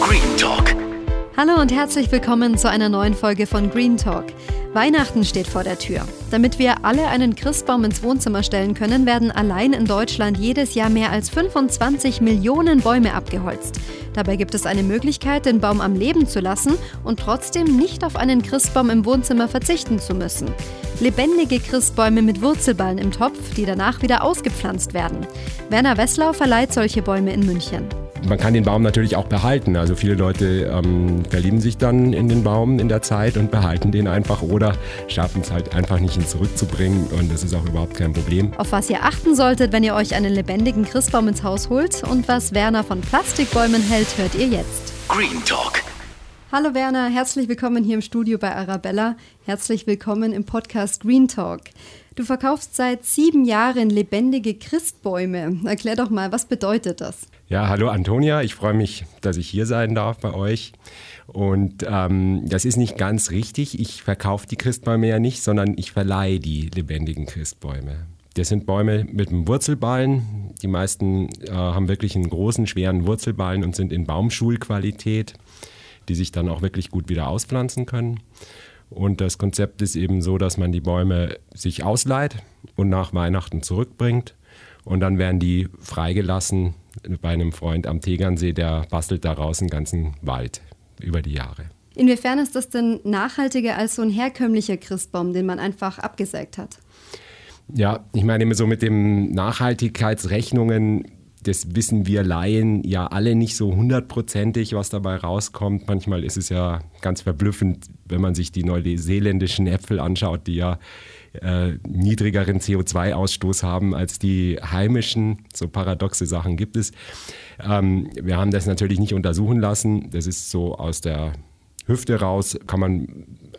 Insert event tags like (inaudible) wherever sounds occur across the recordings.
Green Talk. Hallo und herzlich willkommen zu einer neuen Folge von Green Talk. Weihnachten steht vor der Tür. Damit wir alle einen Christbaum ins Wohnzimmer stellen können, werden allein in Deutschland jedes Jahr mehr als 25 Millionen Bäume abgeholzt. Dabei gibt es eine Möglichkeit, den Baum am Leben zu lassen und trotzdem nicht auf einen Christbaum im Wohnzimmer verzichten zu müssen. Lebendige Christbäume mit Wurzelballen im Topf, die danach wieder ausgepflanzt werden. Werner Wesslau verleiht solche Bäume in München. Man kann den Baum natürlich auch behalten. Also viele Leute ähm, verlieben sich dann in den Baum in der Zeit und behalten den einfach oder schaffen es halt einfach nicht, ihn zurückzubringen. Und das ist auch überhaupt kein Problem. Auf was ihr achten solltet, wenn ihr euch einen lebendigen Christbaum ins Haus holt und was Werner von Plastikbäumen hält, hört ihr jetzt. Green Talk. Hallo Werner, herzlich willkommen hier im Studio bei Arabella. Herzlich willkommen im Podcast Green Talk. Du verkaufst seit sieben Jahren lebendige Christbäume. Erklär doch mal, was bedeutet das? Ja, hallo Antonia, ich freue mich, dass ich hier sein darf bei euch. Und ähm, das ist nicht ganz richtig. Ich verkaufe die Christbäume ja nicht, sondern ich verleihe die lebendigen Christbäume. Das sind Bäume mit einem Wurzelballen. Die meisten äh, haben wirklich einen großen, schweren Wurzelballen und sind in Baumschulqualität die sich dann auch wirklich gut wieder auspflanzen können. Und das Konzept ist eben so, dass man die Bäume sich ausleiht und nach Weihnachten zurückbringt. Und dann werden die freigelassen bei einem Freund am Tegernsee, der bastelt daraus einen ganzen Wald über die Jahre. Inwiefern ist das denn nachhaltiger als so ein herkömmlicher Christbaum, den man einfach abgesägt hat? Ja, ich meine so mit den Nachhaltigkeitsrechnungen das wissen wir Laien ja alle nicht so hundertprozentig, was dabei rauskommt. Manchmal ist es ja ganz verblüffend, wenn man sich die neuseeländischen Äpfel anschaut, die ja äh, niedrigeren CO2-Ausstoß haben als die heimischen. So paradoxe Sachen gibt es. Ähm, wir haben das natürlich nicht untersuchen lassen. Das ist so aus der Hüfte raus, kann man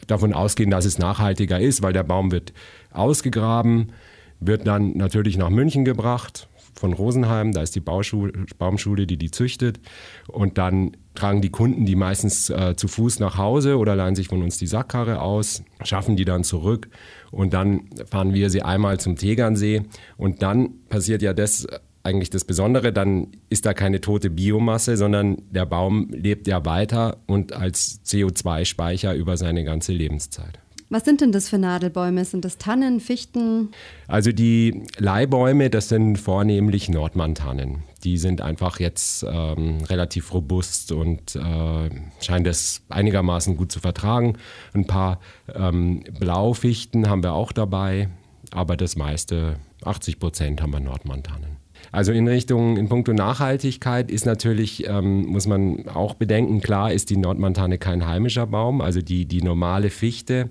davon ausgehen, dass es nachhaltiger ist, weil der Baum wird ausgegraben, wird dann natürlich nach München gebracht, von Rosenheim, da ist die Bauschule, Baumschule, die die züchtet. Und dann tragen die Kunden die meistens äh, zu Fuß nach Hause oder leihen sich von uns die Sackkarre aus, schaffen die dann zurück und dann fahren wir sie einmal zum Tegernsee und dann passiert ja das eigentlich das Besondere, dann ist da keine tote Biomasse, sondern der Baum lebt ja weiter und als CO2-Speicher über seine ganze Lebenszeit. Was sind denn das für Nadelbäume? Sind das Tannen, Fichten? Also die Leihbäume, das sind vornehmlich Nordmann-Tannen. Die sind einfach jetzt ähm, relativ robust und äh, scheinen das einigermaßen gut zu vertragen. Ein paar ähm, Blaufichten haben wir auch dabei, aber das meiste, 80 Prozent, haben wir Nordmann-Tannen. Also in Richtung, in puncto Nachhaltigkeit ist natürlich, ähm, muss man auch bedenken, klar ist die Nordmontane kein heimischer Baum, also die, die normale Fichte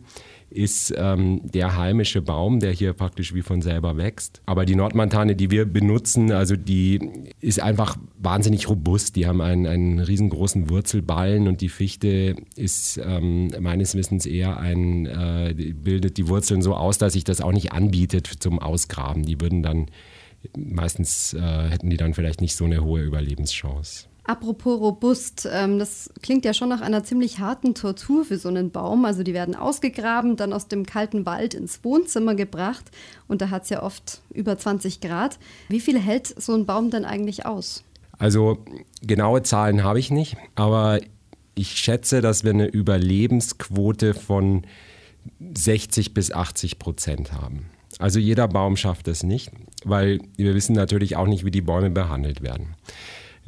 ist ähm, der heimische Baum, der hier praktisch wie von selber wächst. Aber die Nordmontane, die wir benutzen, also die ist einfach wahnsinnig robust. Die haben einen, einen riesengroßen Wurzelballen und die Fichte ist ähm, meines Wissens eher ein, äh, bildet die Wurzeln so aus, dass sich das auch nicht anbietet zum Ausgraben. Die würden dann meistens äh, hätten die dann vielleicht nicht so eine hohe Überlebenschance. Apropos robust, ähm, das klingt ja schon nach einer ziemlich harten Tortur für so einen Baum. Also die werden ausgegraben, dann aus dem kalten Wald ins Wohnzimmer gebracht und da hat es ja oft über 20 Grad. Wie viel hält so ein Baum denn eigentlich aus? Also genaue Zahlen habe ich nicht, aber ich schätze, dass wir eine Überlebensquote von 60 bis 80 Prozent haben. Also jeder Baum schafft es nicht, weil wir wissen natürlich auch nicht, wie die Bäume behandelt werden.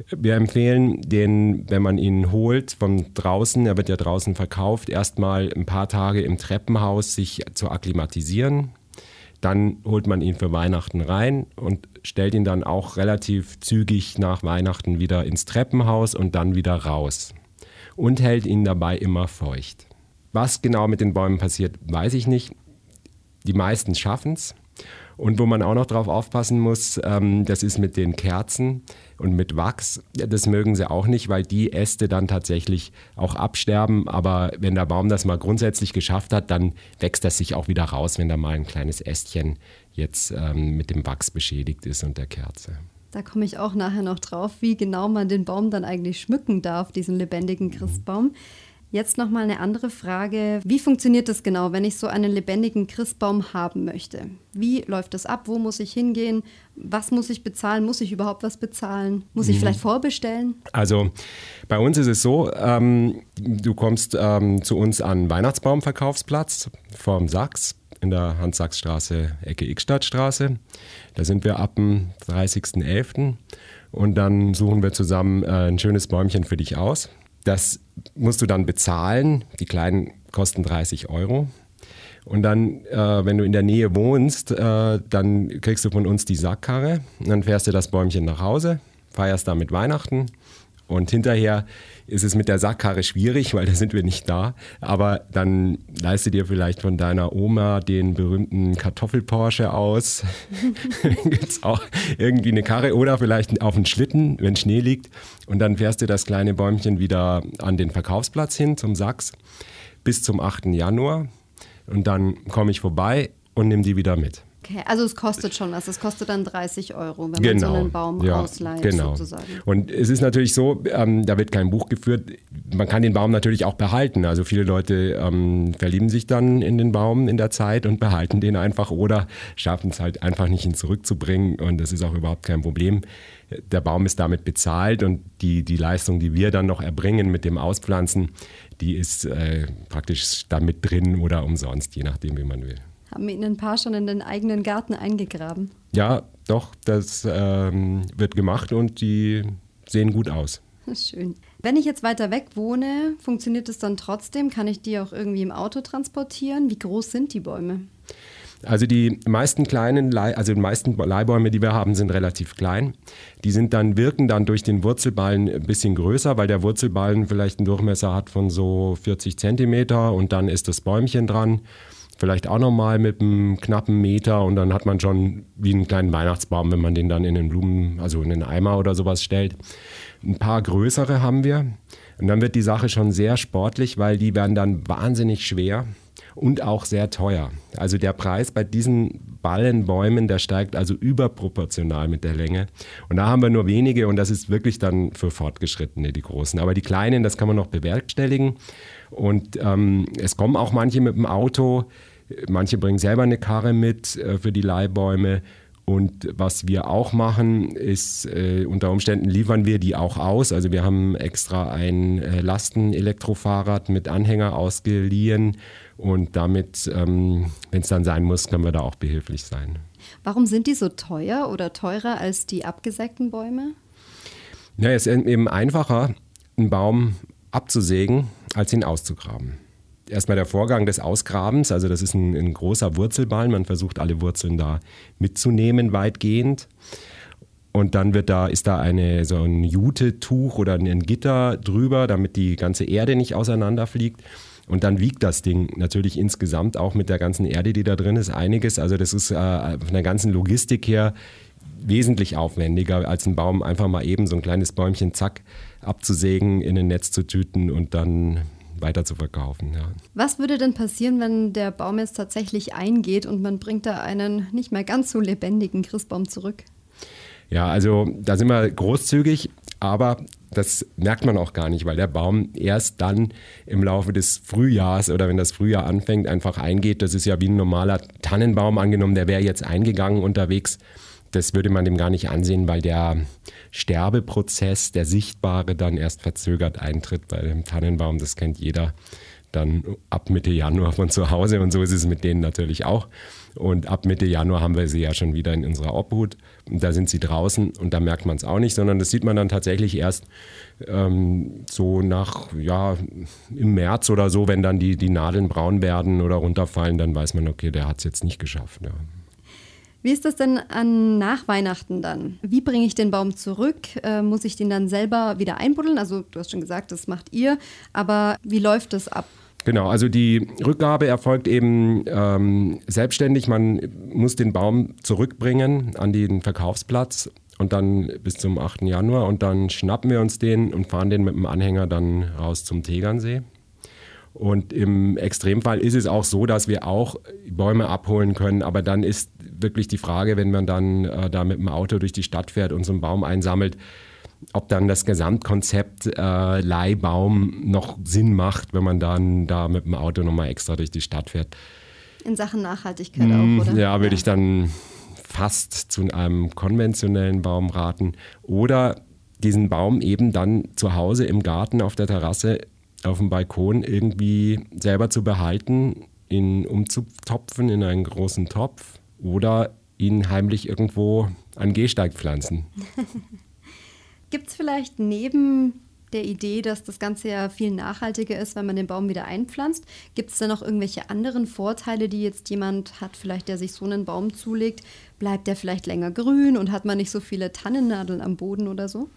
Wir empfehlen den, wenn man ihn holt von draußen, er wird ja draußen verkauft, erstmal ein paar Tage im Treppenhaus sich zu akklimatisieren. Dann holt man ihn für Weihnachten rein und stellt ihn dann auch relativ zügig nach Weihnachten wieder ins Treppenhaus und dann wieder raus. Und hält ihn dabei immer feucht. Was genau mit den Bäumen passiert, weiß ich nicht. Die meisten schaffen es. Und wo man auch noch drauf aufpassen muss, ähm, das ist mit den Kerzen und mit Wachs. Das mögen sie auch nicht, weil die Äste dann tatsächlich auch absterben. Aber wenn der Baum das mal grundsätzlich geschafft hat, dann wächst das sich auch wieder raus, wenn da mal ein kleines Ästchen jetzt ähm, mit dem Wachs beschädigt ist und der Kerze. Da komme ich auch nachher noch drauf, wie genau man den Baum dann eigentlich schmücken darf, diesen lebendigen Christbaum. Jetzt nochmal eine andere Frage. Wie funktioniert das genau, wenn ich so einen lebendigen Christbaum haben möchte? Wie läuft das ab? Wo muss ich hingehen? Was muss ich bezahlen? Muss ich überhaupt was bezahlen? Muss ich mhm. vielleicht vorbestellen? Also bei uns ist es so, ähm, du kommst ähm, zu uns an Weihnachtsbaumverkaufsplatz vorm Sachs in der Hans-Sachs-Straße, Ecke Ickstadtstraße. Da sind wir ab dem 30.11. Und dann suchen wir zusammen äh, ein schönes Bäumchen für dich aus. Das musst du dann bezahlen. Die kleinen kosten 30 Euro. Und dann, äh, wenn du in der Nähe wohnst, äh, dann kriegst du von uns die Sackkarre. Und dann fährst du das Bäumchen nach Hause, feierst damit Weihnachten und hinterher ist es mit der Sackkarre schwierig, weil da sind wir nicht da. Aber dann leiste dir vielleicht von deiner Oma den berühmten Kartoffelporsche aus. (laughs) Gibt es auch irgendwie eine Karre oder vielleicht auf einen Schlitten, wenn Schnee liegt. Und dann fährst du das kleine Bäumchen wieder an den Verkaufsplatz hin zum Sachs bis zum 8. Januar. Und dann komme ich vorbei und nehme die wieder mit. Okay, also es kostet schon was. Es kostet dann 30 Euro, wenn genau. man so genau. einen Baum ja, ausleiht genau. sozusagen. Und es ist natürlich so, ähm, da wird kein Buch geführt. Man kann den Baum natürlich auch behalten. Also viele Leute ähm, verlieben sich dann in den Baum in der Zeit und behalten den einfach oder schaffen es halt einfach nicht, ihn zurückzubringen. Und das ist auch überhaupt kein Problem. Der Baum ist damit bezahlt und die, die Leistung, die wir dann noch erbringen mit dem Auspflanzen, die ist äh, praktisch damit drin oder umsonst, je nachdem, wie man will. Haben Ihnen ein paar schon in den eigenen Garten eingegraben? Ja, doch, das ähm, wird gemacht und die sehen gut aus. (laughs) Schön. Wenn ich jetzt weiter weg wohne, funktioniert es dann trotzdem? Kann ich die auch irgendwie im Auto transportieren? Wie groß sind die Bäume? Also die meisten kleinen, also die meisten Leihbäume, die wir haben, sind relativ klein. Die sind dann, wirken dann durch den Wurzelballen ein bisschen größer, weil der Wurzelballen vielleicht einen Durchmesser hat von so 40 Zentimeter und dann ist das Bäumchen dran vielleicht auch nochmal mit einem knappen Meter und dann hat man schon wie einen kleinen Weihnachtsbaum, wenn man den dann in den Blumen, also in den Eimer oder sowas stellt. Ein paar größere haben wir und dann wird die Sache schon sehr sportlich, weil die werden dann wahnsinnig schwer und auch sehr teuer. Also der Preis bei diesen Ballenbäumen, der steigt also überproportional mit der Länge. Und da haben wir nur wenige und das ist wirklich dann für Fortgeschrittene, die großen. Aber die kleinen, das kann man noch bewerkstelligen. Und ähm, es kommen auch manche mit dem Auto. Manche bringen selber eine Karre mit äh, für die Leihbäume. Und was wir auch machen, ist, äh, unter Umständen liefern wir die auch aus. Also wir haben extra ein äh, Lasten-Elektrofahrrad mit Anhänger ausgeliehen. Und damit, ähm, wenn es dann sein muss, können wir da auch behilflich sein. Warum sind die so teuer oder teurer als die abgesägten Bäume? Ja, es ist eben einfacher, einen Baum abzusägen, als ihn auszugraben erstmal der Vorgang des Ausgrabens, also das ist ein, ein großer Wurzelballen, man versucht alle Wurzeln da mitzunehmen weitgehend. Und dann wird da, ist da eine, so ein Jutetuch oder ein Gitter drüber, damit die ganze Erde nicht auseinanderfliegt. Und dann wiegt das Ding natürlich insgesamt auch mit der ganzen Erde, die da drin ist, einiges. Also das ist äh, von der ganzen Logistik her wesentlich aufwendiger, als ein Baum einfach mal eben so ein kleines Bäumchen, zack, abzusägen, in ein Netz zu tüten und dann weiter zu verkaufen. Ja. Was würde denn passieren, wenn der Baum jetzt tatsächlich eingeht und man bringt da einen nicht mehr ganz so lebendigen Christbaum zurück? Ja, also da sind wir großzügig, aber das merkt man auch gar nicht, weil der Baum erst dann im Laufe des Frühjahrs oder wenn das Frühjahr anfängt, einfach eingeht. Das ist ja wie ein normaler Tannenbaum angenommen, der wäre jetzt eingegangen unterwegs das würde man dem gar nicht ansehen, weil der Sterbeprozess, der sichtbare, dann erst verzögert eintritt bei dem Tannenbaum. Das kennt jeder dann ab Mitte Januar von zu Hause und so ist es mit denen natürlich auch. Und ab Mitte Januar haben wir sie ja schon wieder in unserer Obhut und da sind sie draußen und da merkt man es auch nicht, sondern das sieht man dann tatsächlich erst ähm, so nach, ja, im März oder so, wenn dann die, die Nadeln braun werden oder runterfallen, dann weiß man, okay, der hat es jetzt nicht geschafft. Ja. Wie ist das denn an nach Weihnachten dann? Wie bringe ich den Baum zurück? Äh, muss ich den dann selber wieder einbuddeln? Also du hast schon gesagt, das macht ihr, aber wie läuft das ab? Genau, also die Rückgabe erfolgt eben ähm, selbstständig. Man muss den Baum zurückbringen an den Verkaufsplatz und dann bis zum 8. Januar und dann schnappen wir uns den und fahren den mit dem Anhänger dann raus zum Tegernsee. Und im Extremfall ist es auch so, dass wir auch Bäume abholen können, aber dann ist wirklich die Frage, wenn man dann äh, da mit dem Auto durch die Stadt fährt und so einen Baum einsammelt, ob dann das Gesamtkonzept äh, Leihbaum noch Sinn macht, wenn man dann da mit dem Auto nochmal extra durch die Stadt fährt. In Sachen Nachhaltigkeit mm, auch, oder? Ja, würde ja. ich dann fast zu einem konventionellen Baum raten. Oder diesen Baum eben dann zu Hause im Garten auf der Terrasse auf dem Balkon irgendwie selber zu behalten, ihn umzutopfen in einen großen Topf oder ihn heimlich irgendwo an Gehsteig pflanzen. (laughs) Gibt es vielleicht neben der Idee, dass das Ganze ja viel nachhaltiger ist, wenn man den Baum wieder einpflanzt. Gibt es da noch irgendwelche anderen Vorteile, die jetzt jemand hat, vielleicht der sich so einen Baum zulegt? Bleibt der vielleicht länger grün und hat man nicht so viele Tannennadeln am Boden oder so?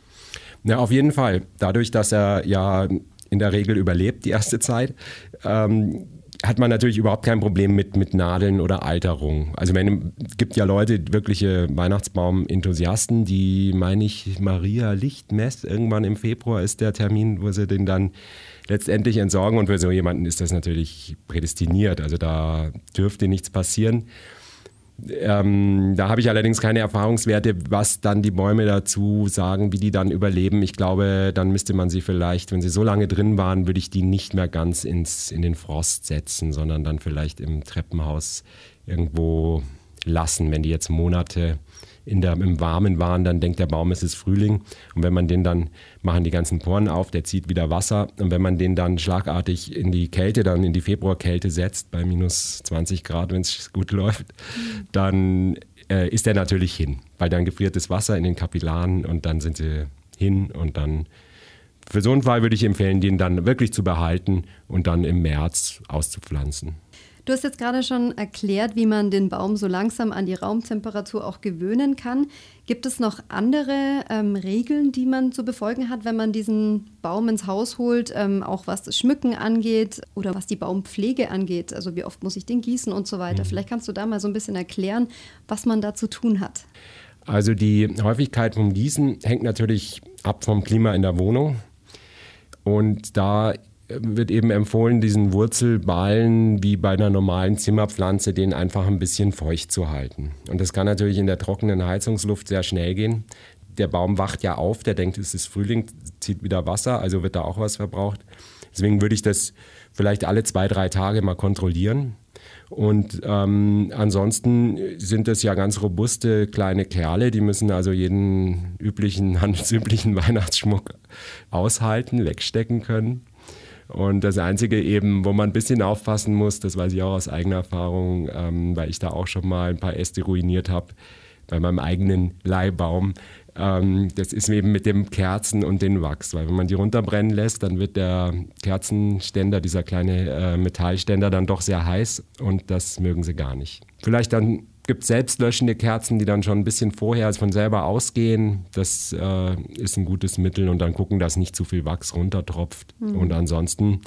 Ja, auf jeden Fall. Dadurch, dass er ja in der Regel überlebt die erste Zeit, ähm, hat man natürlich überhaupt kein Problem mit, mit Nadeln oder Alterung. Also es gibt ja Leute, wirkliche Weihnachtsbaum-Enthusiasten, die, meine ich, Maria Lichtmess, irgendwann im Februar ist der Termin, wo sie den dann letztendlich entsorgen und für so jemanden ist das natürlich prädestiniert. Also da dürfte nichts passieren. Ähm, da habe ich allerdings keine Erfahrungswerte, was dann die Bäume dazu sagen, wie die dann überleben. Ich glaube, dann müsste man sie vielleicht, wenn sie so lange drin waren, würde ich die nicht mehr ganz ins, in den Frost setzen, sondern dann vielleicht im Treppenhaus irgendwo lassen, wenn die jetzt Monate in der, im Warmen waren, dann denkt der Baum, es ist Frühling. Und wenn man den dann, machen die ganzen Poren auf, der zieht wieder Wasser. Und wenn man den dann schlagartig in die Kälte, dann in die Februarkälte setzt, bei minus 20 Grad, wenn es gut läuft, dann äh, ist der natürlich hin. Weil dann gefriert das Wasser in den Kapillaren und dann sind sie hin und dann für so einen Fall würde ich empfehlen, den dann wirklich zu behalten und dann im März auszupflanzen. Du hast jetzt gerade schon erklärt, wie man den Baum so langsam an die Raumtemperatur auch gewöhnen kann. Gibt es noch andere ähm, Regeln, die man zu befolgen hat, wenn man diesen Baum ins Haus holt, ähm, auch was das Schmücken angeht oder was die Baumpflege angeht? Also wie oft muss ich den gießen und so weiter. Mhm. Vielleicht kannst du da mal so ein bisschen erklären, was man da zu tun hat. Also die Häufigkeit vom Gießen hängt natürlich ab vom Klima in der Wohnung. Und da wird eben empfohlen, diesen Wurzelballen wie bei einer normalen Zimmerpflanze, den einfach ein bisschen feucht zu halten. Und das kann natürlich in der trockenen Heizungsluft sehr schnell gehen. Der Baum wacht ja auf, der denkt, es ist Frühling, zieht wieder Wasser, also wird da auch was verbraucht. Deswegen würde ich das vielleicht alle zwei, drei Tage mal kontrollieren. Und ähm, ansonsten sind das ja ganz robuste kleine Kerle, die müssen also jeden üblichen, (laughs) handelsüblichen Weihnachtsschmuck aushalten, wegstecken können. Und das Einzige eben, wo man ein bisschen aufpassen muss, das weiß ich auch aus eigener Erfahrung, ähm, weil ich da auch schon mal ein paar Äste ruiniert habe bei meinem eigenen Leihbaum. Ähm, das ist eben mit dem Kerzen und dem Wachs, weil wenn man die runterbrennen lässt, dann wird der Kerzenständer, dieser kleine äh, Metallständer, dann doch sehr heiß und das mögen sie gar nicht. Vielleicht dann gibt selbstlöschende Kerzen, die dann schon ein bisschen vorher von selber ausgehen. Das äh, ist ein gutes Mittel und dann gucken, dass nicht zu viel Wachs runtertropft. Mhm. Und ansonsten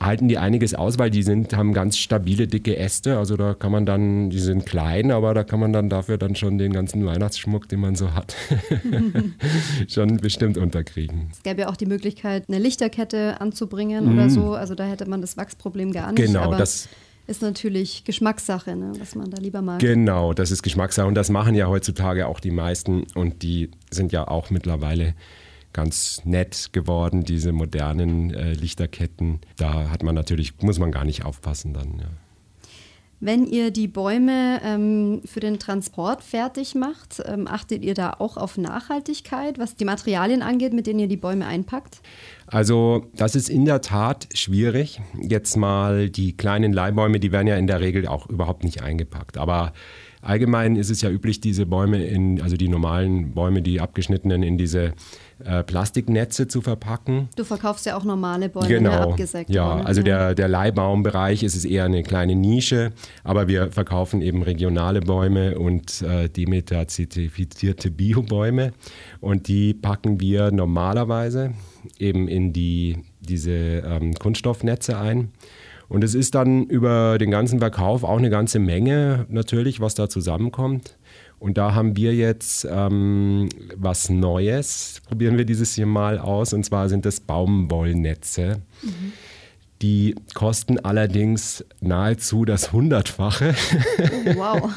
halten die einiges aus, weil die sind, haben ganz stabile, dicke Äste. Also da kann man dann, die sind klein, aber da kann man dann dafür dann schon den ganzen Weihnachtsschmuck, den man so hat, (laughs) (laughs) schon bestimmt unterkriegen. Es gäbe ja auch die Möglichkeit, eine Lichterkette anzubringen mhm. oder so. Also da hätte man das Wachsproblem gar nicht. Genau, das ist natürlich Geschmackssache, ne, was man da lieber mag. Genau, das ist Geschmackssache und das machen ja heutzutage auch die meisten und die sind ja auch mittlerweile ganz nett geworden, diese modernen äh, Lichterketten. Da hat man natürlich, muss man gar nicht aufpassen dann. Ja. Wenn ihr die Bäume ähm, für den Transport fertig macht, ähm, achtet ihr da auch auf Nachhaltigkeit, was die Materialien angeht, mit denen ihr die Bäume einpackt? Also das ist in der Tat schwierig. Jetzt mal die kleinen Leihbäume, die werden ja in der Regel auch überhaupt nicht eingepackt. Aber allgemein ist es ja üblich, diese Bäume in, also die normalen Bäume, die abgeschnittenen in diese äh, Plastiknetze zu verpacken. Du verkaufst ja auch normale Bäume, ne, genau. abgesägt. Ja, also der, der Leihbaumbereich ist es eher eine kleine Nische, aber wir verkaufen eben regionale Bäume und äh, Demeter-zertifizierte Biobäume und die packen wir normalerweise eben in die, diese ähm, Kunststoffnetze ein. Und es ist dann über den ganzen Verkauf auch eine ganze Menge natürlich, was da zusammenkommt. Und da haben wir jetzt ähm, was Neues, probieren wir dieses Jahr mal aus. Und zwar sind das Baumwollnetze. Mhm. Die kosten allerdings nahezu das Hundertfache. Oh, wow.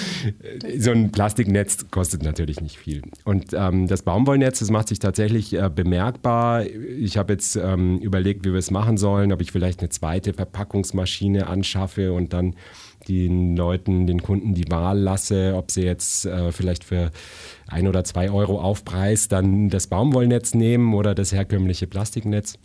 (laughs) so ein Plastiknetz kostet natürlich nicht viel. Und ähm, das Baumwollnetz, das macht sich tatsächlich äh, bemerkbar. Ich habe jetzt ähm, überlegt, wie wir es machen sollen, ob ich vielleicht eine zweite Verpackungsmaschine anschaffe und dann den Leuten, den Kunden die Wahl lasse, ob sie jetzt äh, vielleicht für ein oder zwei Euro Aufpreis dann das Baumwollnetz nehmen oder das herkömmliche Plastiknetz.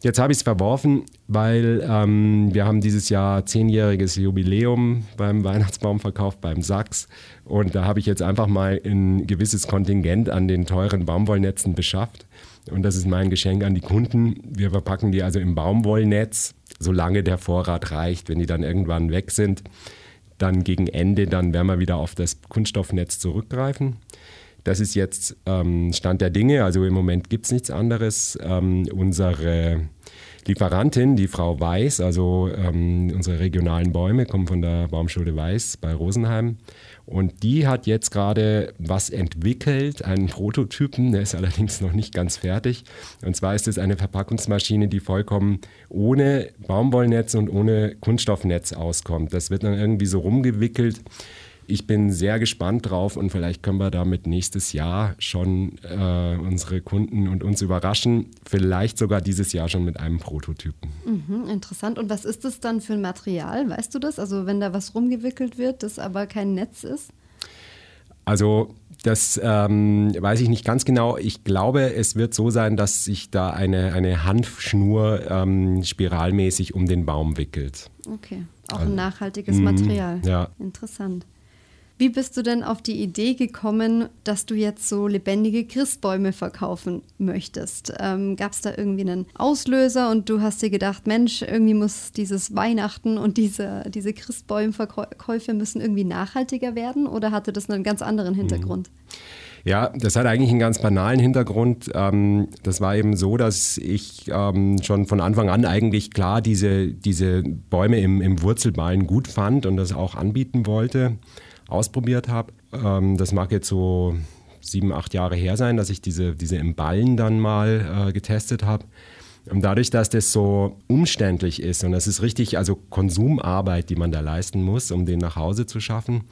Jetzt habe ich es verworfen, weil ähm, wir haben dieses Jahr zehnjähriges Jubiläum beim Weihnachtsbaumverkauf beim Sachs und da habe ich jetzt einfach mal ein gewisses Kontingent an den teuren Baumwollnetzen beschafft und das ist mein Geschenk an die Kunden. Wir verpacken die also im Baumwollnetz, solange der Vorrat reicht. Wenn die dann irgendwann weg sind, dann gegen Ende, dann werden wir wieder auf das Kunststoffnetz zurückgreifen. Das ist jetzt ähm, Stand der Dinge. Also im Moment gibt es nichts anderes. Ähm, unsere Lieferantin, die Frau Weiß, also ähm, unsere regionalen Bäume kommen von der Baumschule Weiß bei Rosenheim. Und die hat jetzt gerade was entwickelt, einen Prototypen, der ist allerdings noch nicht ganz fertig. Und zwar ist es eine Verpackungsmaschine, die vollkommen ohne Baumwollnetz und ohne Kunststoffnetz auskommt. Das wird dann irgendwie so rumgewickelt ich bin sehr gespannt drauf und vielleicht können wir damit nächstes Jahr schon äh, unsere Kunden und uns überraschen. Vielleicht sogar dieses Jahr schon mit einem Prototypen. Mhm, interessant. Und was ist das dann für ein Material? Weißt du das? Also wenn da was rumgewickelt wird, das aber kein Netz ist? Also das ähm, weiß ich nicht ganz genau. Ich glaube, es wird so sein, dass sich da eine, eine Hanfschnur ähm, spiralmäßig um den Baum wickelt. Okay, auch also, ein nachhaltiges Material. Ja. Interessant. Wie bist du denn auf die Idee gekommen, dass du jetzt so lebendige Christbäume verkaufen möchtest? Ähm, Gab es da irgendwie einen Auslöser und du hast dir gedacht, Mensch, irgendwie muss dieses Weihnachten und diese, diese Christbäumverkäufe müssen irgendwie nachhaltiger werden oder hatte das einen ganz anderen mhm. Hintergrund? Ja, das hat eigentlich einen ganz banalen Hintergrund. Ähm, das war eben so, dass ich ähm, schon von Anfang an eigentlich klar diese, diese Bäume im, im Wurzelballen gut fand und das auch anbieten wollte ausprobiert habe. Ähm, das mag jetzt so sieben, acht Jahre her sein, dass ich diese, diese im Ballen dann mal äh, getestet habe. Und dadurch, dass das so umständlich ist und das ist richtig, also Konsumarbeit, die man da leisten muss, um den nach Hause zu schaffen,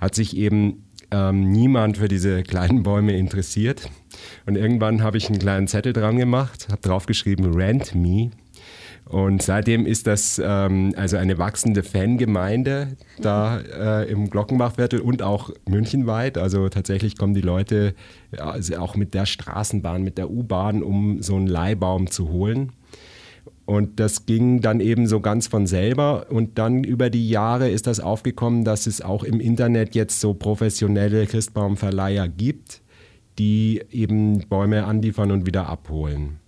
hat sich eben ähm, niemand für diese kleinen Bäume interessiert. Und irgendwann habe ich einen kleinen Zettel dran gemacht, habe draufgeschrieben, Rent Me. Und seitdem ist das ähm, also eine wachsende Fangemeinde da äh, im Glockenbachviertel und auch münchenweit. Also tatsächlich kommen die Leute also auch mit der Straßenbahn, mit der U-Bahn, um so einen Leihbaum zu holen. Und das ging dann eben so ganz von selber. Und dann über die Jahre ist das aufgekommen, dass es auch im Internet jetzt so professionelle Christbaumverleiher gibt, die eben Bäume anliefern und wieder abholen.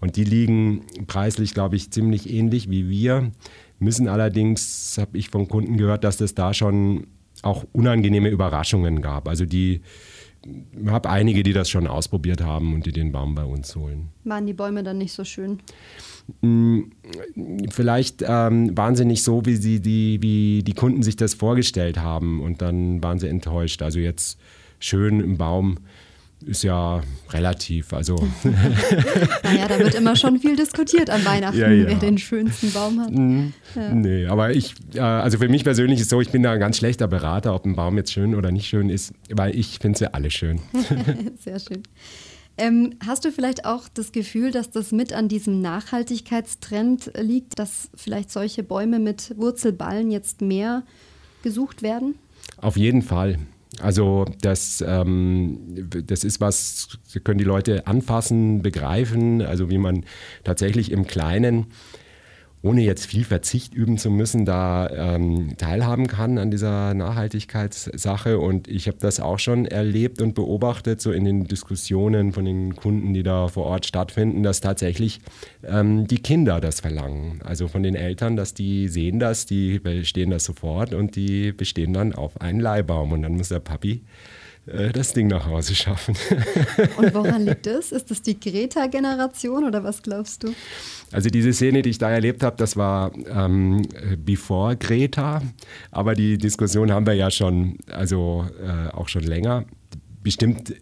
Und die liegen preislich, glaube ich, ziemlich ähnlich wie wir, müssen allerdings, habe ich von Kunden gehört, dass es da schon auch unangenehme Überraschungen gab. Also die, ich habe einige, die das schon ausprobiert haben und die den Baum bei uns holen. Waren die Bäume dann nicht so schön? Hm, vielleicht ähm, waren sie nicht so, wie, sie die, wie die Kunden sich das vorgestellt haben und dann waren sie enttäuscht. Also jetzt schön im Baum ist ja relativ. Also. (laughs) naja, da wird immer schon viel diskutiert an Weihnachten, ja, ja. wer den schönsten Baum hat. Mhm. Ja. Nee, aber ich, also für mich persönlich ist so, ich bin da ein ganz schlechter Berater, ob ein Baum jetzt schön oder nicht schön ist, weil ich finde sie alle schön. (laughs) Sehr schön. Ähm, hast du vielleicht auch das Gefühl, dass das mit an diesem Nachhaltigkeitstrend liegt, dass vielleicht solche Bäume mit Wurzelballen jetzt mehr gesucht werden? Auf jeden Fall. Also das, ähm, das ist was, können die Leute anfassen, begreifen, also wie man tatsächlich im Kleinen ohne jetzt viel Verzicht üben zu müssen, da ähm, teilhaben kann an dieser Nachhaltigkeitssache. Und ich habe das auch schon erlebt und beobachtet, so in den Diskussionen von den Kunden, die da vor Ort stattfinden, dass tatsächlich ähm, die Kinder das verlangen. Also von den Eltern, dass die sehen das, die bestehen das sofort und die bestehen dann auf einen Leihbaum. Und dann muss der Papi äh, das Ding nach Hause schaffen. (laughs) Und woran liegt das? Ist das die Greta-Generation oder was glaubst du? Also diese Szene, die ich da erlebt habe, das war ähm, bevor Greta, aber die Diskussion haben wir ja schon, also äh, auch schon länger. Bestimmt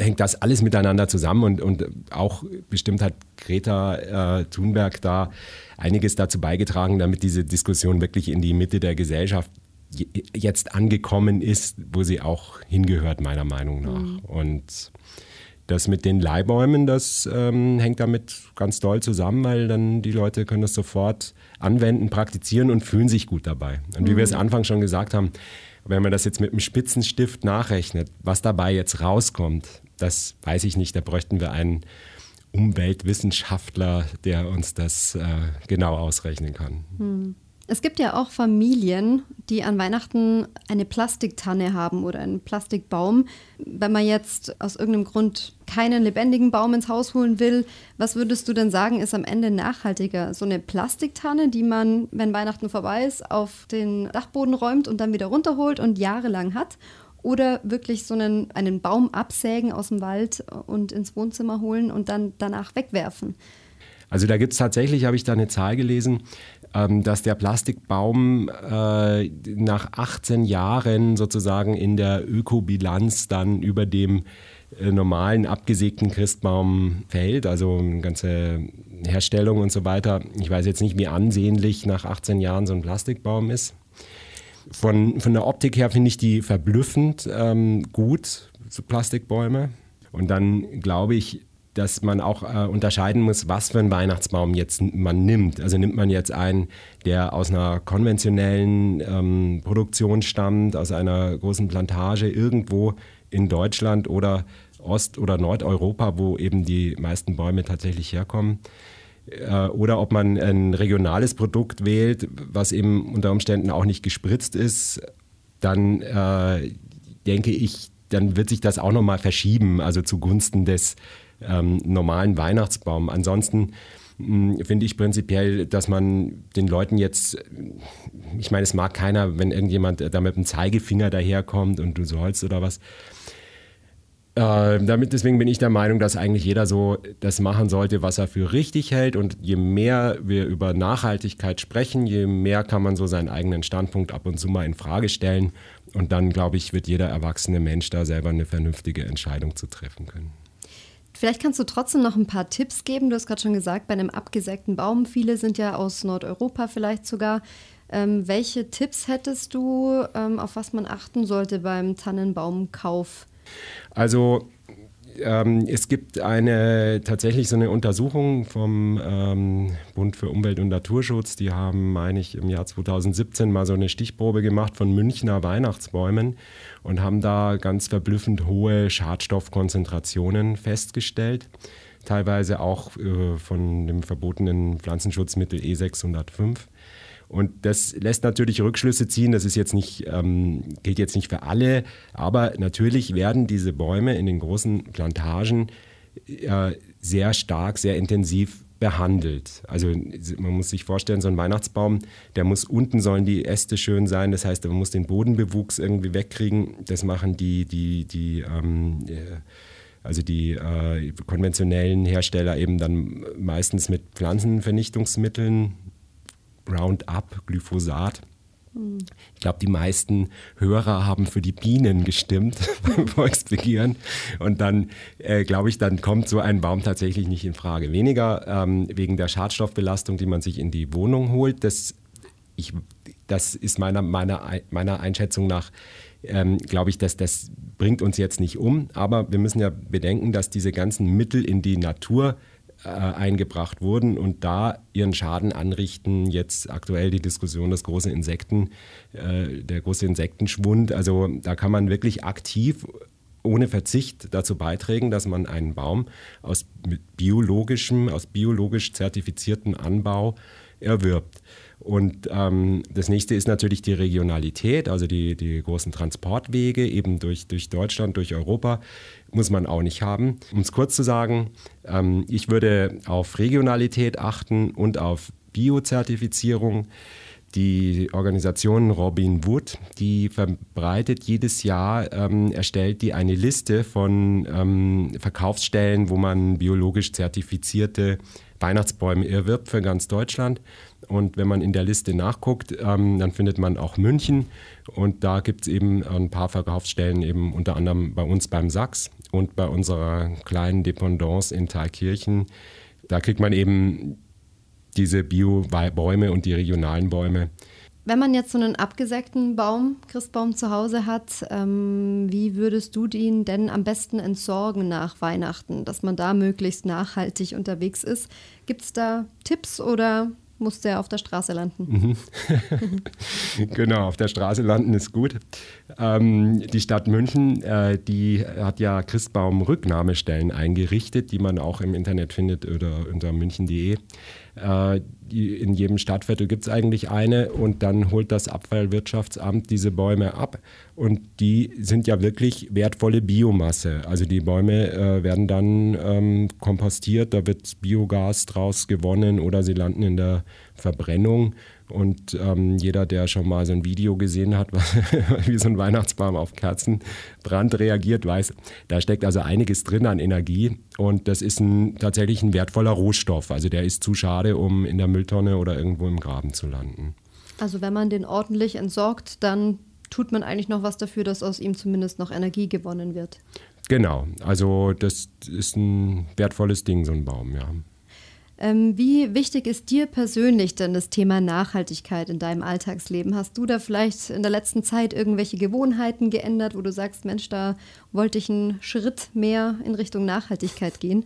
hängt das alles miteinander zusammen und, und auch bestimmt hat Greta äh, Thunberg da einiges dazu beigetragen, damit diese Diskussion wirklich in die Mitte der Gesellschaft jetzt angekommen ist, wo sie auch hingehört, meiner Meinung nach. Mhm. Und das mit den Leihbäumen, das ähm, hängt damit ganz doll zusammen, weil dann die Leute können das sofort anwenden, praktizieren und fühlen sich gut dabei. Und wie mhm. wir es Anfang schon gesagt haben, wenn man das jetzt mit einem Spitzenstift nachrechnet, was dabei jetzt rauskommt, das weiß ich nicht. Da bräuchten wir einen Umweltwissenschaftler, der uns das äh, genau ausrechnen kann. Mhm. Es gibt ja auch Familien, die an Weihnachten eine Plastiktanne haben oder einen Plastikbaum. Wenn man jetzt aus irgendeinem Grund keinen lebendigen Baum ins Haus holen will, was würdest du denn sagen, ist am Ende nachhaltiger? So eine Plastiktanne, die man, wenn Weihnachten vorbei ist, auf den Dachboden räumt und dann wieder runterholt und jahrelang hat? Oder wirklich so einen, einen Baum absägen aus dem Wald und ins Wohnzimmer holen und dann danach wegwerfen? Also da gibt es tatsächlich, habe ich da eine Zahl gelesen, dass der Plastikbaum äh, nach 18 Jahren sozusagen in der Ökobilanz dann über dem äh, normalen abgesägten Christbaum fällt, also ganze Herstellung und so weiter. Ich weiß jetzt nicht, wie ansehnlich nach 18 Jahren so ein Plastikbaum ist. Von, von der Optik her finde ich die verblüffend ähm, gut, so Plastikbäume. Und dann glaube ich, dass man auch äh, unterscheiden muss, was für einen Weihnachtsbaum jetzt man nimmt. Also nimmt man jetzt einen, der aus einer konventionellen ähm, Produktion stammt, aus einer großen Plantage irgendwo in Deutschland oder Ost- oder Nordeuropa, wo eben die meisten Bäume tatsächlich herkommen. Äh, oder ob man ein regionales Produkt wählt, was eben unter Umständen auch nicht gespritzt ist, dann äh, denke ich, dann wird sich das auch nochmal verschieben, also zugunsten des ähm, normalen Weihnachtsbaum. Ansonsten hm, finde ich prinzipiell, dass man den Leuten jetzt, ich meine, es mag keiner, wenn irgendjemand da mit dem Zeigefinger daherkommt und du sollst oder was. Äh, damit, deswegen bin ich der Meinung, dass eigentlich jeder so das machen sollte, was er für richtig hält. Und je mehr wir über Nachhaltigkeit sprechen, je mehr kann man so seinen eigenen Standpunkt ab und zu mal in Frage stellen. Und dann, glaube ich, wird jeder erwachsene Mensch da selber eine vernünftige Entscheidung zu treffen können. Vielleicht kannst du trotzdem noch ein paar Tipps geben. Du hast gerade schon gesagt, bei einem abgesägten Baum, viele sind ja aus Nordeuropa vielleicht sogar. Ähm, welche Tipps hättest du, ähm, auf was man achten sollte beim Tannenbaumkauf? Also ähm, es gibt eine tatsächlich so eine Untersuchung vom ähm, Bund für Umwelt und Naturschutz. Die haben, meine ich, im Jahr 2017 mal so eine Stichprobe gemacht von Münchner Weihnachtsbäumen und haben da ganz verblüffend hohe Schadstoffkonzentrationen festgestellt. Teilweise auch äh, von dem verbotenen Pflanzenschutzmittel E605. Und das lässt natürlich Rückschlüsse ziehen. Das ist jetzt nicht, ähm, gilt jetzt nicht für alle, aber natürlich werden diese Bäume in den großen Plantagen äh, sehr stark, sehr intensiv behandelt. Also man muss sich vorstellen, so ein Weihnachtsbaum, der muss unten sollen die Äste schön sein. Das heißt, man muss den Bodenbewuchs irgendwie wegkriegen. Das machen die, die, die ähm, äh, also die äh, konventionellen Hersteller eben dann meistens mit Pflanzenvernichtungsmitteln, Roundup, Glyphosat. Ich glaube, die meisten Hörer haben für die Bienen gestimmt (laughs) beim Volksbegehren. Und dann, äh, glaube ich, dann kommt so ein Baum tatsächlich nicht in Frage. Weniger ähm, wegen der Schadstoffbelastung, die man sich in die Wohnung holt. Das, ich, das ist meiner, meiner, meiner Einschätzung nach, ähm, glaube ich, dass das bringt uns jetzt nicht um. Aber wir müssen ja bedenken, dass diese ganzen Mittel in die Natur eingebracht wurden und da ihren Schaden anrichten. Jetzt aktuell die Diskussion des großen Insekten, äh, der große Insektenschwund. Also da kann man wirklich aktiv ohne Verzicht dazu beitragen, dass man einen Baum aus biologischem, aus biologisch zertifiziertem Anbau erwirbt. Und ähm, das nächste ist natürlich die Regionalität, also die, die großen Transportwege eben durch, durch Deutschland, durch Europa, muss man auch nicht haben. Um es kurz zu sagen, ähm, ich würde auf Regionalität achten und auf Biozertifizierung. Die Organisation Robin Wood, die verbreitet jedes Jahr, ähm, erstellt die eine Liste von ähm, Verkaufsstellen, wo man biologisch zertifizierte Weihnachtsbäume erwirbt für ganz Deutschland. Und wenn man in der Liste nachguckt, ähm, dann findet man auch München. Und da gibt es eben ein paar Verkaufsstellen, eben unter anderem bei uns beim Sachs. und bei unserer kleinen Dependance in Thalkirchen. Da kriegt man eben diese Bio-Bäume und die regionalen Bäume. Wenn man jetzt so einen abgesägten Baum, Christbaum zu Hause hat, ähm, wie würdest du den denn am besten entsorgen nach Weihnachten, dass man da möglichst nachhaltig unterwegs ist? Gibt es da Tipps oder muss der auf der Straße landen. Mhm. (laughs) genau, auf der Straße landen ist gut. Ähm, die Stadt München, äh, die hat ja Christbaum-Rücknahmestellen eingerichtet, die man auch im Internet findet oder unter münchen.de. Äh, in jedem Stadtviertel gibt es eigentlich eine und dann holt das Abfallwirtschaftsamt diese Bäume ab und die sind ja wirklich wertvolle Biomasse. Also die Bäume äh, werden dann ähm, kompostiert, da wird Biogas draus gewonnen oder sie landen in der Verbrennung und ähm, jeder, der schon mal so ein Video gesehen hat, (laughs) wie so ein Weihnachtsbaum auf Kerzenbrand reagiert, weiß, da steckt also einiges drin an Energie. Und das ist ein, tatsächlich ein wertvoller Rohstoff. Also der ist zu schade, um in der Mülltonne oder irgendwo im Graben zu landen. Also wenn man den ordentlich entsorgt, dann tut man eigentlich noch was dafür, dass aus ihm zumindest noch Energie gewonnen wird. Genau, also das ist ein wertvolles Ding, so ein Baum, ja. Ähm, wie wichtig ist dir persönlich denn das Thema Nachhaltigkeit in deinem Alltagsleben? Hast du da vielleicht in der letzten Zeit irgendwelche Gewohnheiten geändert, wo du sagst, Mensch, da wollte ich einen Schritt mehr in Richtung Nachhaltigkeit gehen?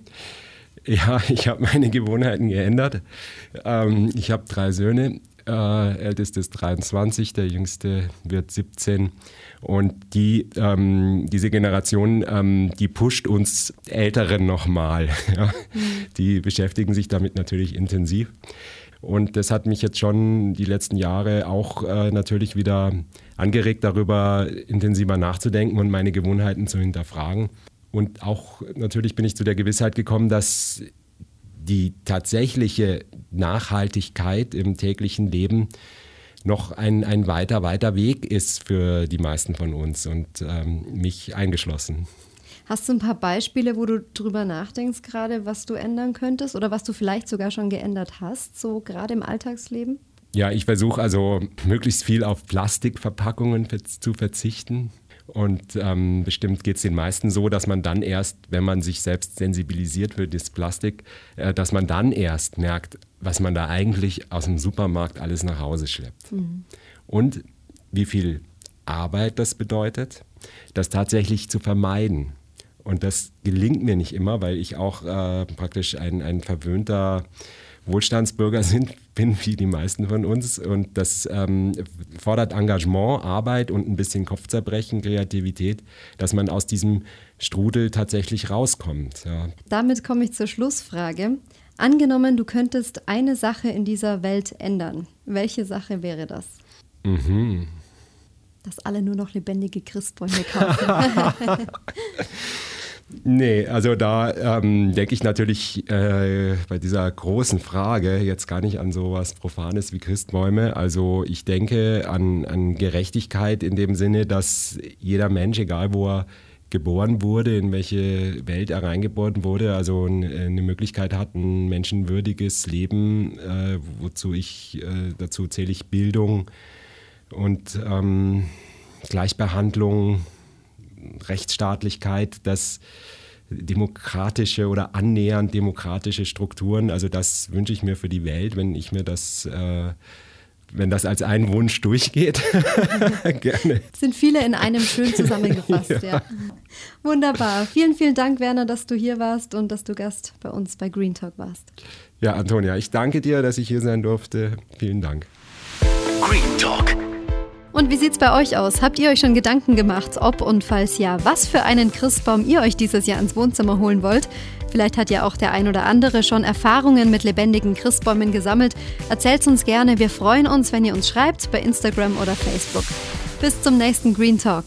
Ja, (laughs) ich habe meine Gewohnheiten geändert. Ähm, ich habe drei Söhne. Äh, älteste ist 23, der jüngste wird 17. Und die, ähm, diese Generation, ähm, die pusht uns Älteren nochmal. (laughs) Ja? Mhm. Die beschäftigen sich damit natürlich intensiv. Und das hat mich jetzt schon die letzten Jahre auch äh, natürlich wieder angeregt, darüber intensiver nachzudenken und meine Gewohnheiten zu hinterfragen. Und auch natürlich bin ich zu der Gewissheit gekommen, dass die tatsächliche Nachhaltigkeit im täglichen Leben noch ein, ein weiter, weiter Weg ist für die meisten von uns und ähm, mich eingeschlossen. Hast du ein paar Beispiele, wo du drüber nachdenkst, gerade was du ändern könntest oder was du vielleicht sogar schon geändert hast, so gerade im Alltagsleben? Ja, ich versuche also möglichst viel auf Plastikverpackungen zu verzichten. Und ähm, bestimmt geht es den meisten so, dass man dann erst, wenn man sich selbst sensibilisiert für das Plastik, äh, dass man dann erst merkt, was man da eigentlich aus dem Supermarkt alles nach Hause schleppt. Mhm. Und wie viel Arbeit das bedeutet, das tatsächlich zu vermeiden. Und das gelingt mir nicht immer, weil ich auch äh, praktisch ein, ein verwöhnter Wohlstandsbürger sind, (laughs) bin wie die meisten von uns. Und das ähm, fordert Engagement, Arbeit und ein bisschen Kopfzerbrechen, Kreativität, dass man aus diesem Strudel tatsächlich rauskommt. Ja. Damit komme ich zur Schlussfrage. Angenommen, du könntest eine Sache in dieser Welt ändern. Welche Sache wäre das? Mhm. Dass alle nur noch lebendige Christbäume kaufen. (laughs) (laughs) Nee, also da ähm, denke ich natürlich äh, bei dieser großen Frage jetzt gar nicht an sowas Profanes wie Christbäume. Also ich denke an, an Gerechtigkeit in dem Sinne, dass jeder Mensch, egal wo er geboren wurde, in welche Welt er reingeboren wurde, also eine Möglichkeit hat, ein menschenwürdiges Leben, äh, wozu ich, äh, dazu zähle ich Bildung und ähm, Gleichbehandlung, Rechtsstaatlichkeit, dass demokratische oder annähernd demokratische Strukturen, also das wünsche ich mir für die Welt, wenn ich mir das äh, wenn das als ein Wunsch durchgeht. (laughs) Gerne. Sind viele in einem schön (laughs) zusammengefasst, ja. ja. Wunderbar. Vielen, vielen Dank, Werner, dass du hier warst und dass du Gast bei uns bei Green Talk warst. Ja, Antonia, ich danke dir, dass ich hier sein durfte. Vielen Dank. Green Talk und wie sieht's bei euch aus? Habt ihr euch schon Gedanken gemacht, ob und falls ja, was für einen Christbaum ihr euch dieses Jahr ins Wohnzimmer holen wollt? Vielleicht hat ja auch der ein oder andere schon Erfahrungen mit lebendigen Christbäumen gesammelt. Erzählt's uns gerne. Wir freuen uns, wenn ihr uns schreibt bei Instagram oder Facebook. Bis zum nächsten Green Talk.